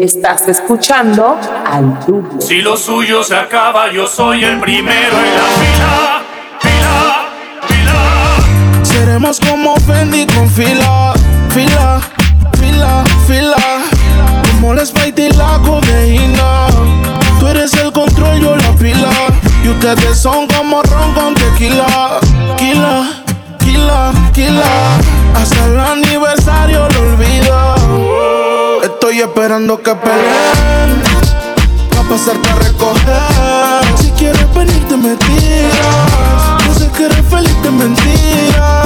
Estás escuchando al Dubu. Si lo suyo se acaba, yo soy el primero en la fila. Fila, fila. Seremos como Fendi con fila, fila, fila, fila. Como la Sprite y la codeína. Tú eres el control, yo la pila. Y ustedes son como ron con tequila. Kila, kila, kila. Hasta el aniversario lo olvido. Estoy esperando que peleen. Pa' pasarte a recoger. Si quieres venirte me tiras. No sé que eres feliz de mentira.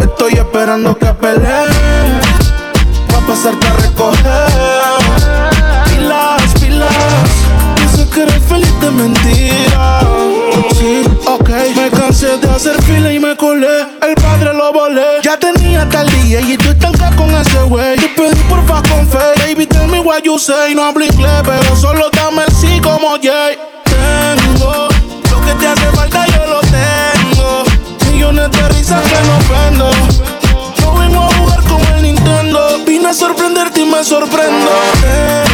Estoy esperando que peleen. Pa' pasarte a recoger. Pilas, pilas. No sé que eres feliz de mentira. Sí, ok. Me cansé de hacer fila y me colé. El padre lo volé. Ya tenía tal día y tú estás acá con ese güey. Porfa con fe. Baby, tell me what you say. No hablo inglés, pero solo dame el sí como Jay. Tengo lo que te hace falta, yo lo tengo. Millones de risas que no prendo. No vengo a jugar con el Nintendo. Vine a sorprenderte y me sorprendo. Tengo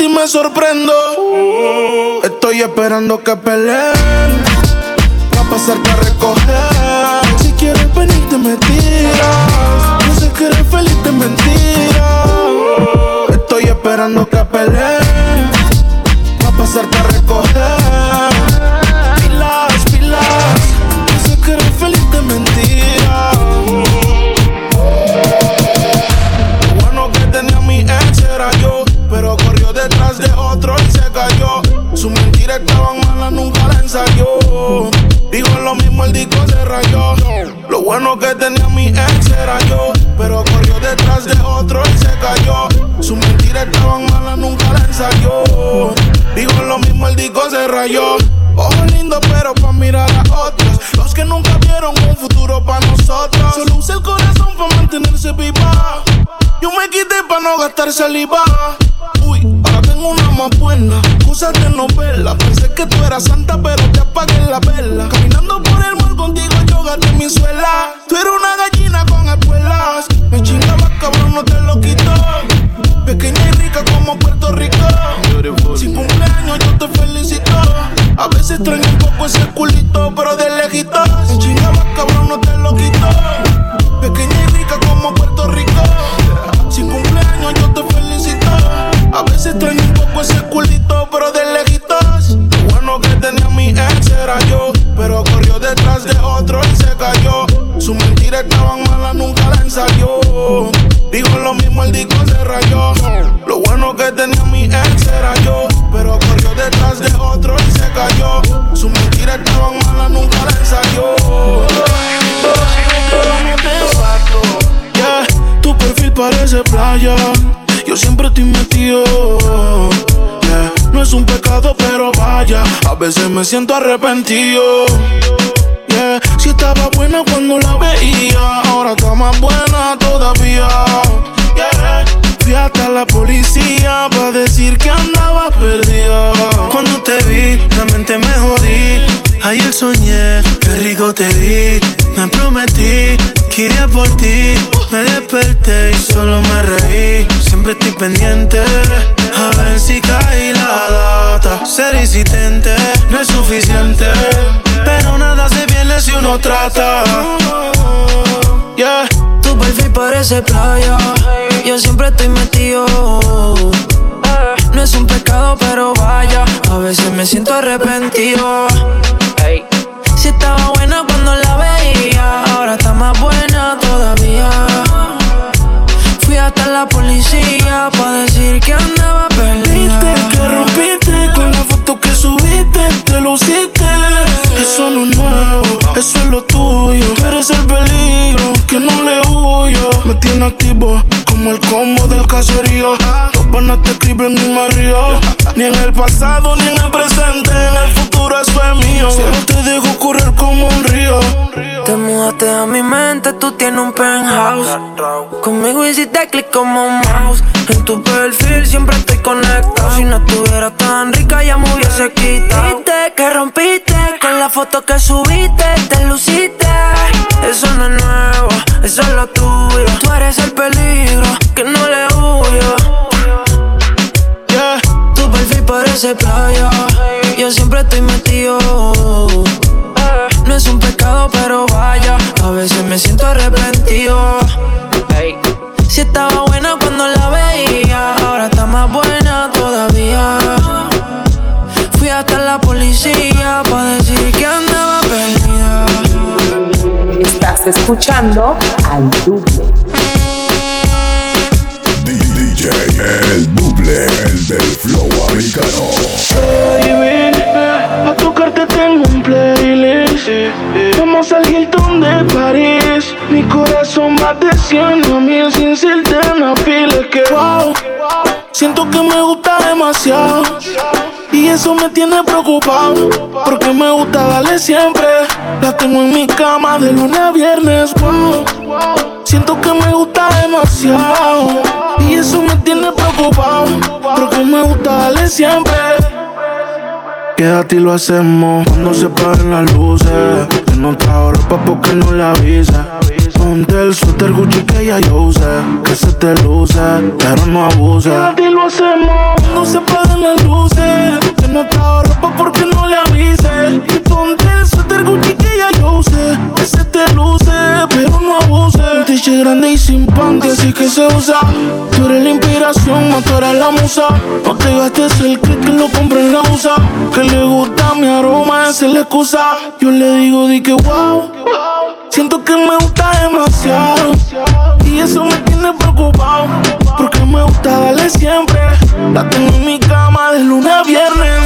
y me sorprendo. Estoy esperando que peleen. Pa' pasarte a recoger. Si quieres venirte me tiras. No sé que eres feliz de mentira. Estoy esperando que peleen. Saliva. Uy, ahora tengo una más buena. Cosas de novela. Pensé que tú eras santa, pero te apagué la vela. Caminando por el mar contigo, yo gasté mi suela. Tú eres una gallina con espuelas. Me chingaba, cabrón, no te lo quito. Pequeña y rica como Puerto Rico. Sin cumpleaños yo te felicito. A veces extraño un poco ese culito, pero de lejitos. Me chingaba, cabrón, no te lo quito. Pequeña y Sus mentiras estaban malas, nunca la ensayó. Digo lo mismo, el disco se rayó. Lo bueno que tenía mi ex era yo, pero corrió detrás de otro y se cayó. Sus mentiras estaban malas, nunca la ensayó. Yeah, tu perfil parece playa. Yo siempre estoy metido. Yeah, no es un pecado, pero vaya. A veces me siento arrepentido. Si estaba buena cuando la veía, ahora está más buena todavía. Fui hasta la policía para decir que andaba perdida. Cuando te vi, la mente me jodí. Ayer soñé, qué rico te vi. Me prometí iría por ti. Me desperté y solo me reí. Siempre estoy pendiente. A ver si cae la data. Ser insistente no es suficiente. Pero nada se pierde si uno trata. Yeah, Tu perfil parece playa. Yo siempre estoy metido. No es un pecado, pero vaya. A veces me siento arrepentido. Si estaba buena cuando la ahora está más buena todavía. Fui hasta la policía para decir que andaba viste perdida. que rompiste con la foto que subiste, te luciste. Eso no es nuevo, eso es lo tuyo. Eres el peligro que no le huyo. Me tiene activo como el combo del caserío. Los panas te escriben y río. Ni en el pasado ni en el presente, en el futuro eso es mío. Solo te dejo correr como un río. Te mudaste a mi mente, tú tienes un penthouse. Conmigo hiciste clic como un mouse. En tu perfil siempre estoy conectado. Si no estuviera tan rica, ya me hubiese quitado. Viste que rompiste la foto que subiste, te luciste. Eso no es nuevo, eso es lo tuyo. Tú eres el peligro que no le huyo. Yeah. Tu perfil parece playa. Yo siempre estoy metido. No es un pecado, pero vaya. A veces me siento arrepentido. Si estaba buena cuando la veía, ahora está más buena todavía. Fui hasta la policía para escuchando al Duble. DJ El Duble, el del flow americano. Baby, a tocarte tengo un playlist. Vamos al Hilton de París. Mi corazón va deseando a mí sin serte una pila que wow. Siento que me gusta demasiado. Y eso me tiene preocupado. Porque me gusta darle siempre. La tengo en mi cama de lunes a viernes. Siento que me gusta demasiado. Y eso me tiene preocupado. Porque me gusta darle siempre. Quédate y lo hacemos cuando se paguen las luces. Que no trajo ropa porque no le avisa. Ponte el suéter Gucci que ya yo usé. Que se te luce, pero no abuse. Y lo hacemos cuando se paguen las luces. Que no trajo ropa porque no le avise. Y ponte el suéter Gucci que ya yo usé. Que se te luce, pero no abuse. Un grande y sin así que se usa. Tú eres la inspiración, eres la musa. No te gastes el clip que lo compré en la USA. Que le gusta mi aroma, esa es la excusa. Yo le digo, di que wow. Siento que me gusta demasiado. Y eso me tiene preocupado. Porque me gusta darle siempre. La tengo en mi cama de lunes a viernes.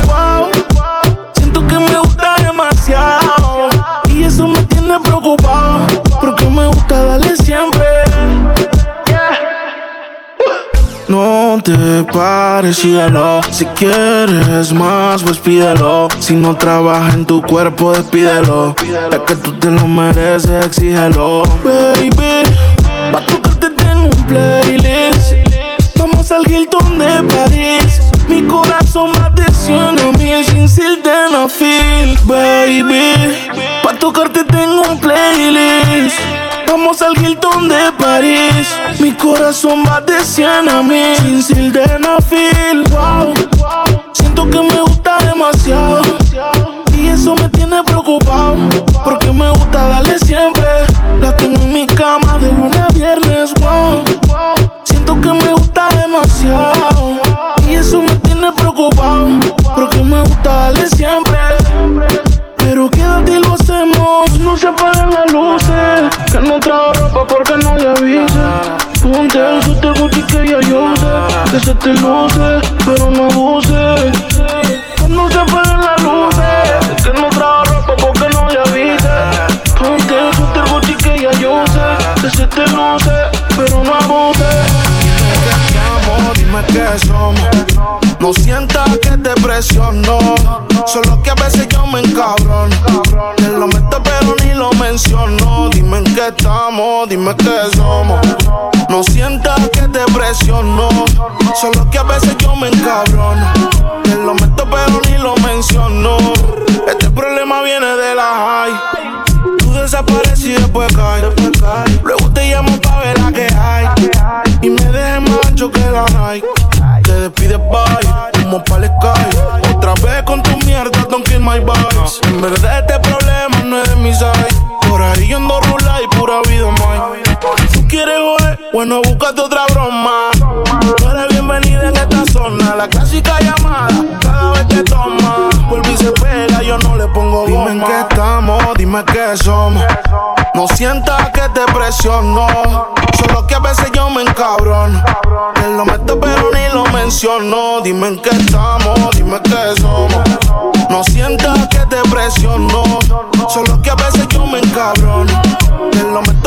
No te pares. Si quieres más, pues pídelo. Si no trabaja en tu cuerpo, despídelo. Es que tú te lo mereces, exígelo. Baby, pa' tocarte tengo un playlist. Vamos al Hilton de París. Mi corazón va a mil sin sildenafil. Baby, pa' tocarte tengo un playlist. Vamos al Hilton de París. Mi corazón va de 100 a mí. Sin sildenafil. Wow. Siento que me gusta demasiado. Y eso me tiene preocupado. Porque me gusta darle siempre. La tengo en mi cama de lunes a viernes. Wow. Siento que me gusta demasiado. Y eso me tiene preocupado. Que ya yo usé. Que se te luce, pero no abuse. No se apagan las luces. Que no trajo ropa porque no le avisa. Ponte el Gucci que ya yo usé. Que se te luce, pero no abuse. Dime qué somos. No sientas que te presiono. Solo que a veces yo me encabrono. Te lo meto pero ni lo menciono. Dime en qué estamos, dime qué Solo que a veces yo me encabrono. Te lo meto pero ni lo menciono. Este problema viene de la high. Tú desapareces y después caes. Luego te llamo pa' ver la que hay. Y me dejes más que la Nike. Te despides bye, como pa'l sky. Otra vez con tu mierda, don't kill my vibes. En verdad este problema no es de mi side. Por ahí yo ando rula y pura vida, my. ¿Tú quieres joder? Bueno, búscate otra broma. La clásica llamada, cada vez que toma. Vuelve y se pega, yo no le pongo goma. Dime en qué estamos, dime qué somos. No sientas que te presiono. Solo que a veces yo me encabrono. Te lo meto pero ni lo menciono. Dime en qué estamos, dime qué somos. No sientas que te presiono. Solo que a veces yo me encabrono. Te lo meto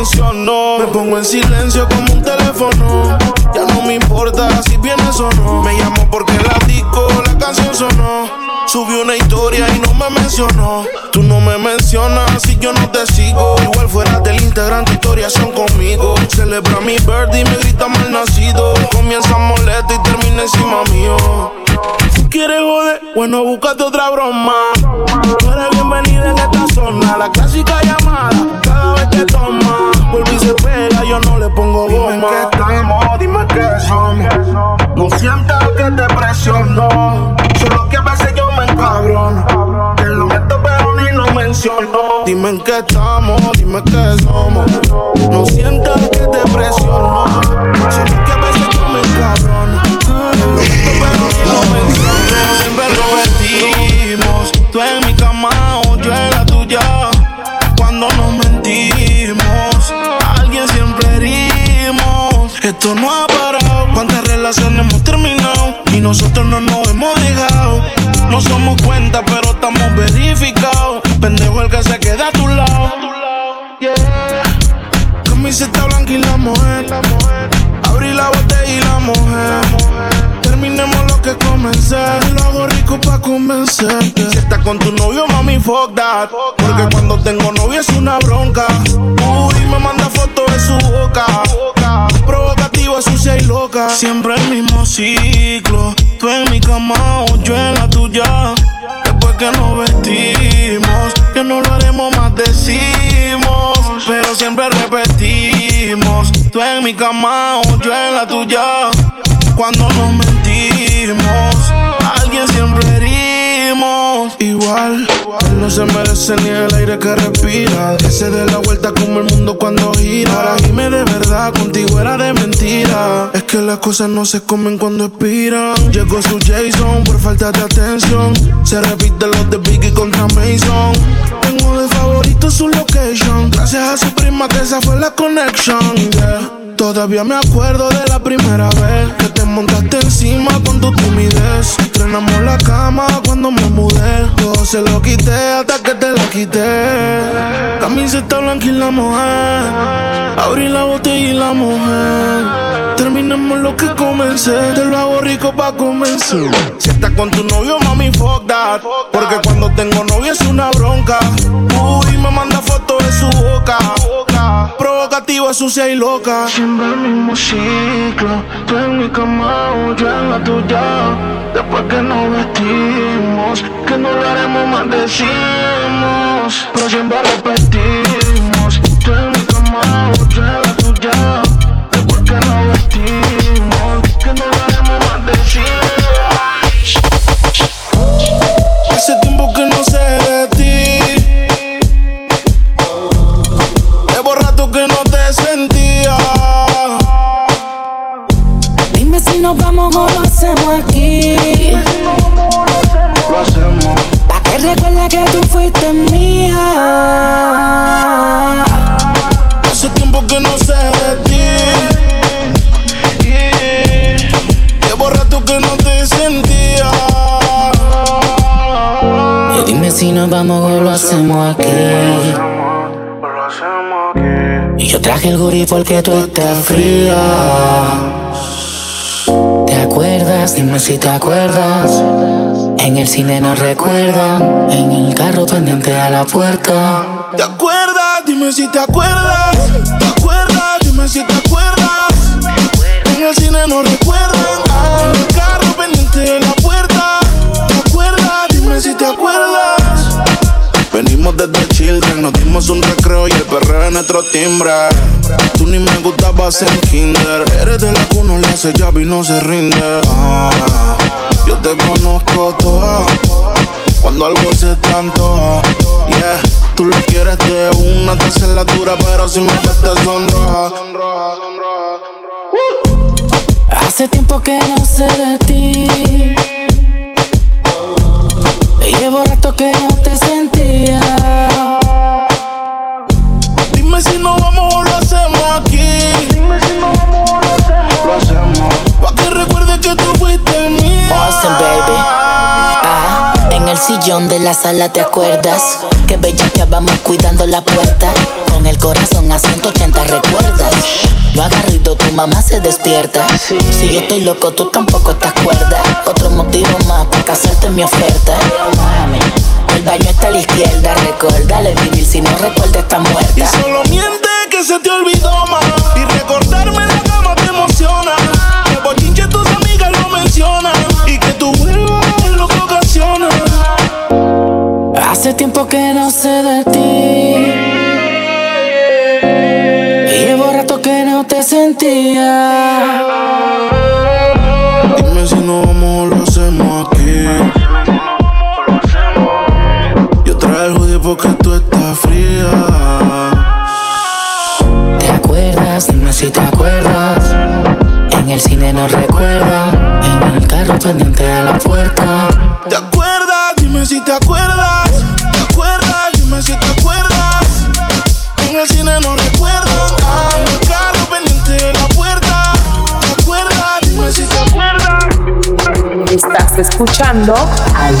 Me pongo en silencio como un teléfono. Ya no me importa si vienes o no. Me llamo porque la disco, la canción sonó. Subí una historia y no me mencionó. Tú no me mencionas si yo no te sigo. Igual fuera del Instagram, tu historias son conmigo. Celebra mi birthday y me grita mal nacido. Comienza molesta y termina encima mío. Quieres joder, bueno, búscate otra broma. Tú eres bienvenida en esta zona, la clásica llamada, cada vez que toma. Vuelve y se pega, yo no le pongo goma. Dime que estamos, dime que somos. No sientas que te presiono, solo que a veces yo me encabrono. Te lo meto pero ni lo menciono. Dime en qué estamos, dime qué somos. No sientas que te presiono, solo que relaciones hemos terminado y nosotros no nos hemos dejado. No somos cuenta, pero estamos verificados. Pendejo el que se queda a tu lado. Yeah. Camiseta blanca y la mujer. Abrí la botella y la mujer. Terminemos lo que comencé. Lo hago rico pa' convencerte. Si estás con tu novio, mami, fuck that. Porque cuando tengo novio es una bronca. Uy, me manda fotos de su boca. Sucia y loca. Siempre el mismo ciclo. Tú en mi cama o yo en la tuya. Después que nos vestimos, que no lo haremos más, decimos. Pero siempre repetimos. Tú en mi cama o yo en la tuya. Cuando nos mentimos, Igual, él no se merece ni el aire que respira. Ese de la vuelta como el mundo cuando gira. Ahora dime de verdad, contigo era de mentira. Es que las cosas no se comen cuando expiran. Llegó su Jason por falta de atención. Se repite los de Biggie contra Mason. Tengo de favorito su location. Gracias a su prima que esa fue la connection. yeah. Todavía me acuerdo de la primera vez que te montaste encima con tu timidez. Estrenamos la cama cuando me mudé. Todo se lo quité hasta que te la quité. Camiseta blanca y la mujer. Abrí la botella y la mujer. Terminemos lo que comencé. Te lo hago rico pa' comenzar. Si estás con tu novio, mami, fuck that. Porque cuando tengo novio es una bronca. Uy, me manda fotos de su boca. Provocativa, sucia y loca. Siempre el mismo ciclo. Tú en mi cama o yo en la tuya. Después que nos vestimos, que no lo haremos más, decimos. Pero siempre repetimos. Si nos vamos lo hacemos aquí. Y yo traje el gurí porque tú estás fría. ¿Te acuerdas? Dime si te acuerdas. En el cine nos recuerdan. En el carro pendiente a la puerta. ¿Te acuerdas? Dime si te acuerdas. ¿Te acuerdas? Dime si te acuerdas. En el cine nos recuerdan. En el carro pendiente de la puerta. ¿Te acuerdas? Dime si te acuerdas. Venimos desde Children, nos dimos un recreo y el perreo es nuestro timbre. Tú ni me gustabas en kinder. Eres de la que uno le hace llave y no se rinde. Ah, yo te conozco toda. Cuando algo se tanto, yeah. Tú lo quieres de una, te dura, pero si me ves te sonroja. Hace tiempo que no sé de ti. Llevo rato que no te sentía. Dime si no vamos o lo hacemos aquí. Dime si no vamos o lo hacemos. Lo hacemos. Pa' que recuerde que tú fuiste mía. Austin, baby. Ah, en el sillón de la sala te acuerdas que bella que vamos cuidando la puerta en el corazón a 180 recuerdas. Lo agarrito, tu mamá se despierta. Si yo estoy loco, tú tampoco estás cuerda. Otro motivo más para casarte en mi oferta. El baño está a la izquierda. Recuérdale vivir si no recuerda está muerta. Y solo miente que se te olvidó, ma. Y recordarme la cama te emociona. Que bochinche tus amigas lo mencionan. Y que tu vuelvas en lo que ocasiona. Hace tiempo que no sé de ti. No te sentía. Dime si no vamos lo hacemos aquí. Yo traje el hoodie porque tú estás fría. ¿Te acuerdas? Dime si te acuerdas. En el cine no recuerda. En el carro pendiente de la puerta. Escuchando. Al.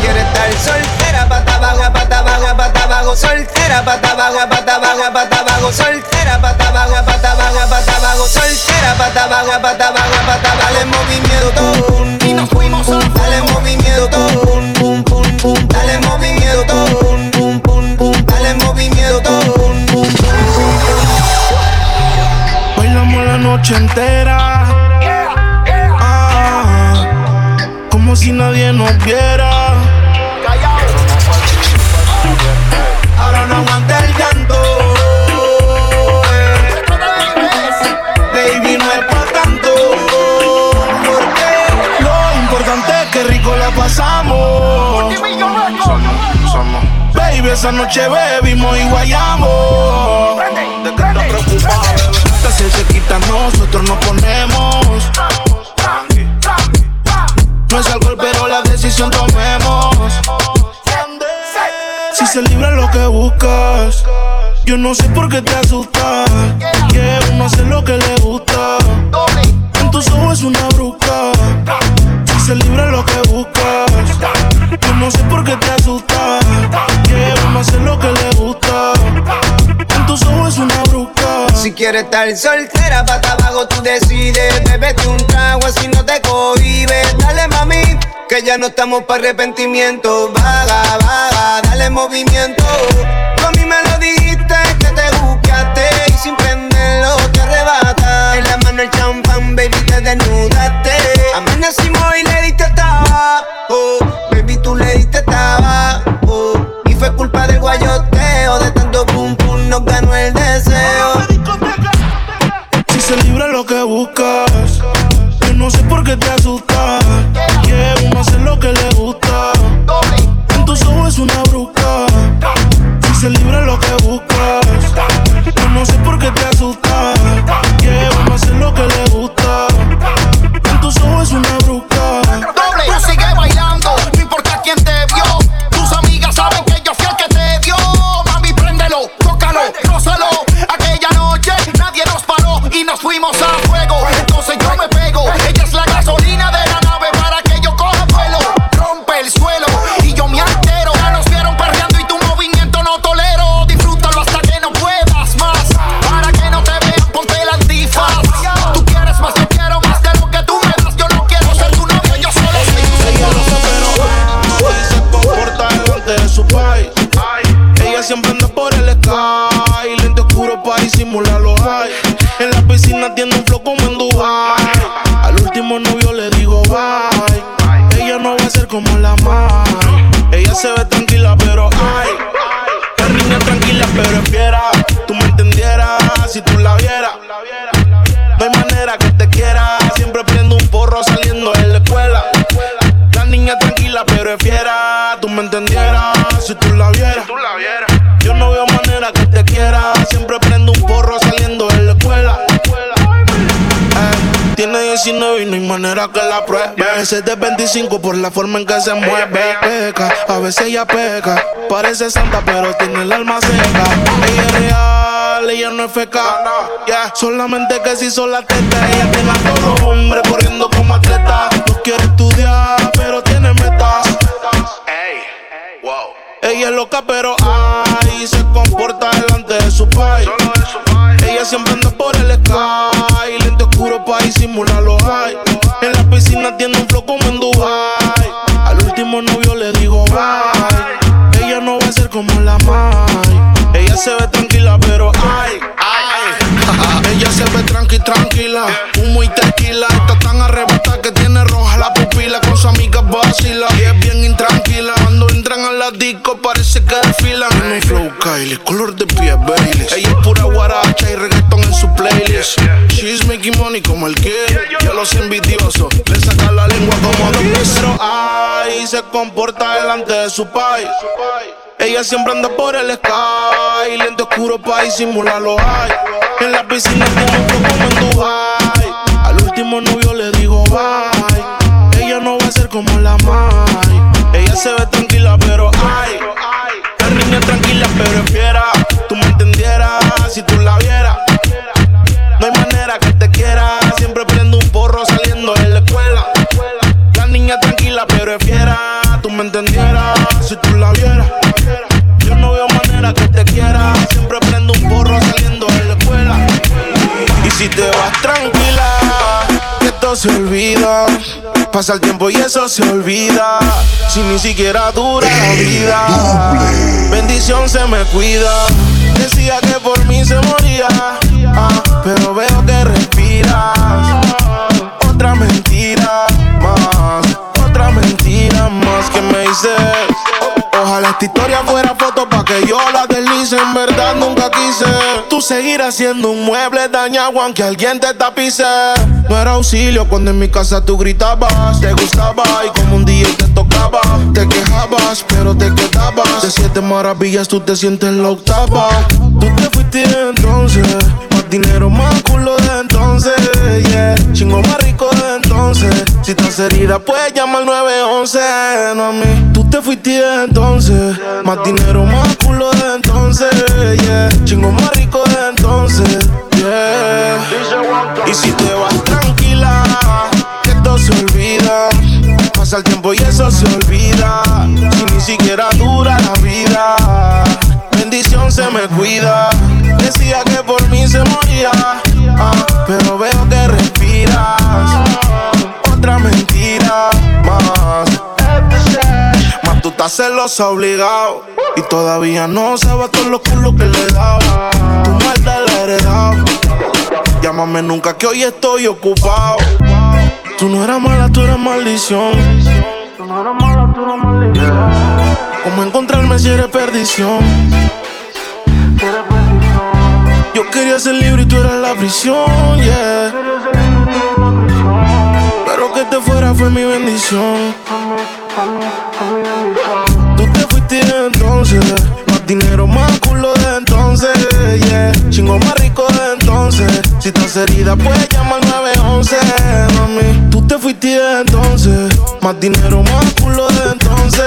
Quiere estar soltera, pata baja, pata baja, pata bajo, soltera, pata baja, pata baja, pata bajo, soltera, pata baja, pata baja, pata bajo, soltera, pata baja, pata baja, pata baja, dale movimiento, y nos fuimos, dale movimiento, pum, pum, pum, pum, dale movimiento, pum, pum, pum, pum, dale movimiento, pum, pum, Bailamos la noche entera. Como si nadie nos viera. Ahora no aguanta el llanto. eh. Baby, no es pa' tanto. Porque Lo importante es que rico la pasamos. Baby, esa noche bebimos y guayamos. ¿De qué te preocupas, se quita, nosotros nos ponemos. No es pero la decisión tomemos. Si se libra lo que buscas, yo no sé por qué te asustas. Que uno hace lo que le gusta. En tus ojos es una bruca. Si se libra lo que buscas, yo no sé por qué te asustas. Que uno hace lo que le gusta. En tus ojos es una bruca. Si quieres estar soltera, pata abajo tú decides. Bébete un trago así no te cohibes. Dale mami, que ya no estamos para arrepentimiento. Vaga, vaga, dale movimiento. Me entendieras si tú la vieras. Yo no veo manera que te quiera. Siempre prendo un porro saliendo de la escuela. Eh, Tiene 19 y no hay manera que la pruebe. A veces de 25 por la forma en que se mueve. Peca, a veces ella peca. Parece santa, pero tiene el alma seca. Ella es real, ella no es feca. Yeah, solamente que si son la teta. Ella tiene a todo hombre corriendo como atleta. No quiere estudiar, Ella es loca, pero ay, se comporta delante de su país. Ella siempre anda por el sky. Lente oscuro pa' disimular los high. En la piscina tiene un flow como en Dubai. Al último novio le digo bye. Ella no va a ser como la mai. Ella se ve tranquila, pero ay, ay. Ella se ve tranqui, tranquila. Humo y tequila. Está tan arrebatada que tiene roja la pupila. Con su amiga vacila. Disco parece que desfilan en un flow Kylie, color de piel Bailey. Ella es pura guaracha y reggaeton en su playlist. She's making money como el que, ya los envidiosos le sacan la lengua como dice. Pero ay, se comporta delante de su país. Ella siempre anda por el sky, lente oscuro pa' disimular los hay. En la piscina como como en Dubai. Al último novio le digo bye. Ella no va a ser como la Mai. Se ve tranquila, pero ay. Pasa el tiempo y eso se olvida. Si ni siquiera dura la vida. Bendición se me cuida. Decía que por mí se moría. ah, pero veo que respiras. Otra mentira más. Otra mentira más que me dices. Ojalá esta historia fuera foto pa' que yo la deslice. En verdad nunca quise. Tú seguirás siendo un mueble dañado aunque alguien te tapice. No era auxilio cuando en mi casa tú gritabas. Te gustaba y como un día te tocaba. Te quejabas, pero te quedabas. De siete maravillas tú te sientes la octava. Tú te fuiste entonces. Más dinero, más culo de entonces. Yeah. Chingo más rico entonces. Si estás herida, puedes llamar al 911. No a mí. Tú te fuiste entonces. Más dinero, más culo de entonces. Chingo más rico de entonces. Y si te vas tranquila, que esto se olvida. Pasa el tiempo y eso se olvida. Si ni siquiera dura la vida. Bendición se me cuida. Decía que por mí se moría. ah, pero veo que respiras. Otra mentira más. Más tú estás celosa obligado. Y todavía no sabes todos los culos que le daba. Tu maldad la he heredado. Llámame nunca que hoy estoy ocupado. Tú no eras mala, tú eras maldición. ¿Cómo encontrarme si eres perdición? Yo quería ser libre y tú eras la prisión, yeah. Te fuera fue mi bendición. Tú te fuiste entonces, más dinero, más culo de entonces. Chingo más rico de entonces. Si estás herida, puedes llamar al 911, mami. Tú te fuiste entonces, más dinero, más culo de entonces.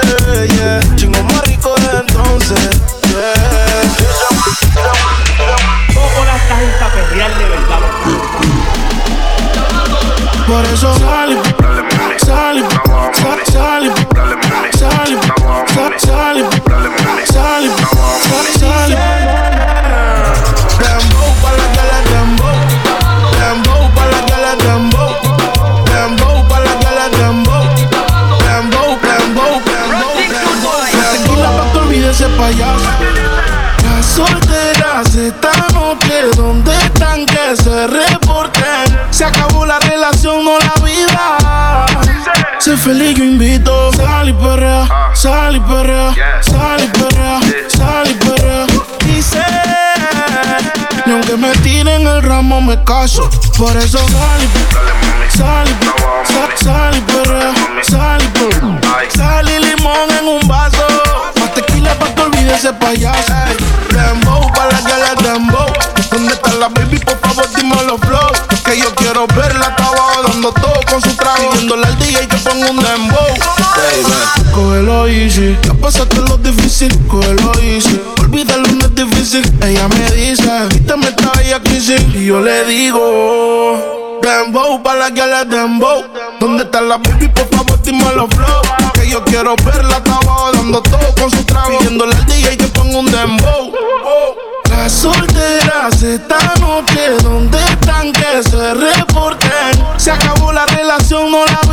Ramo me caso. Por eso sal y sal y sal, y perrea, sal y. Sal y limón en un vaso. Más tequila pa' que olvide ese payaso. Dembow pa' la le dembow. ¿Dónde está la baby? Por favor, dime los flow. Que yo quiero verla, estaba dando todo con su trago. Viéndola al y que pongo un dembow. Cógelo easy. Ya pasaste lo difícil, cógelo easy. Olvídalo, no es difícil. Ella me dice, quítame esta bella crisis. Y yo le digo, Dembow pa' la que le dembow. ¿Dónde está la baby? Por favor, dime los flow. Que yo quiero verla, estaba dando todo con su trago. Pidiéndole al DJ que ponga un dembow. Las solteras esta noche, ¿dónde están que se reporten? Se acabó la relación, no la.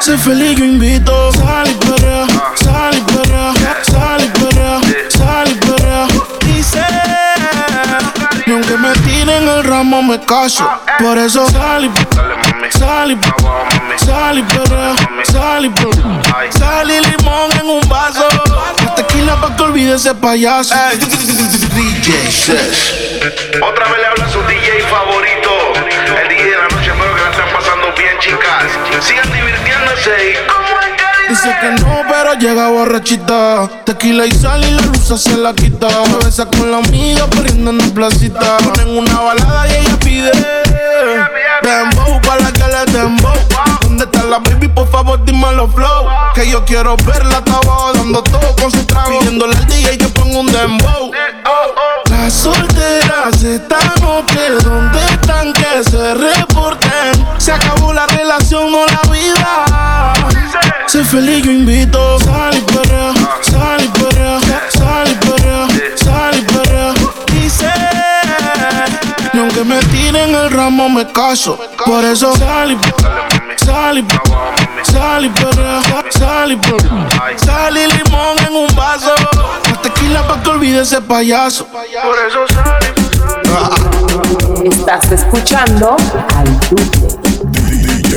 Sé feliz, yo invito. Sal y perrea, sal y perrea, sal y perrea, sal y perrea. Y sé, ni aunque me tiren el ramo me caso. Por eso sal y Sal y sal y perrea, sal y perrea. Sal y limón en un vaso. La tequila pa' que olvide ese payaso. DJ. Otra vez le habla a su DJ favorito. Bien, chicas. Sigan divirtiéndose en Dice que no, pero llega borrachita. Tequila y sal y la luz se la quita. Me besa con la amiga corriendo en la placita. Ponen una balada y ella pide. Dembow para la que le dembow. ¿Dónde está la baby? Por favor, dime los flow. Que yo quiero verla, estaba dando todo con su trago. Pidiéndole al DJ que ponga un dembow. Las solteras están que ¿dónde están? Que se reporten. Se acabó relación, no la vida. Sé feliz, yo invito. Sal y perrea, sal y perrea, sal y perrea, sal y perrea. Dice, ni aunque me tiren el ramo me caso. Por eso sal y sal y sal y perrea, sal y perrea. Sal y limón en un vaso. La tequila pa' que olvide ese payaso. Por eso sal y Estás escuchando al duple.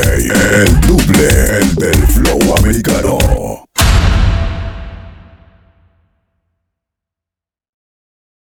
El duple, el del flow americano.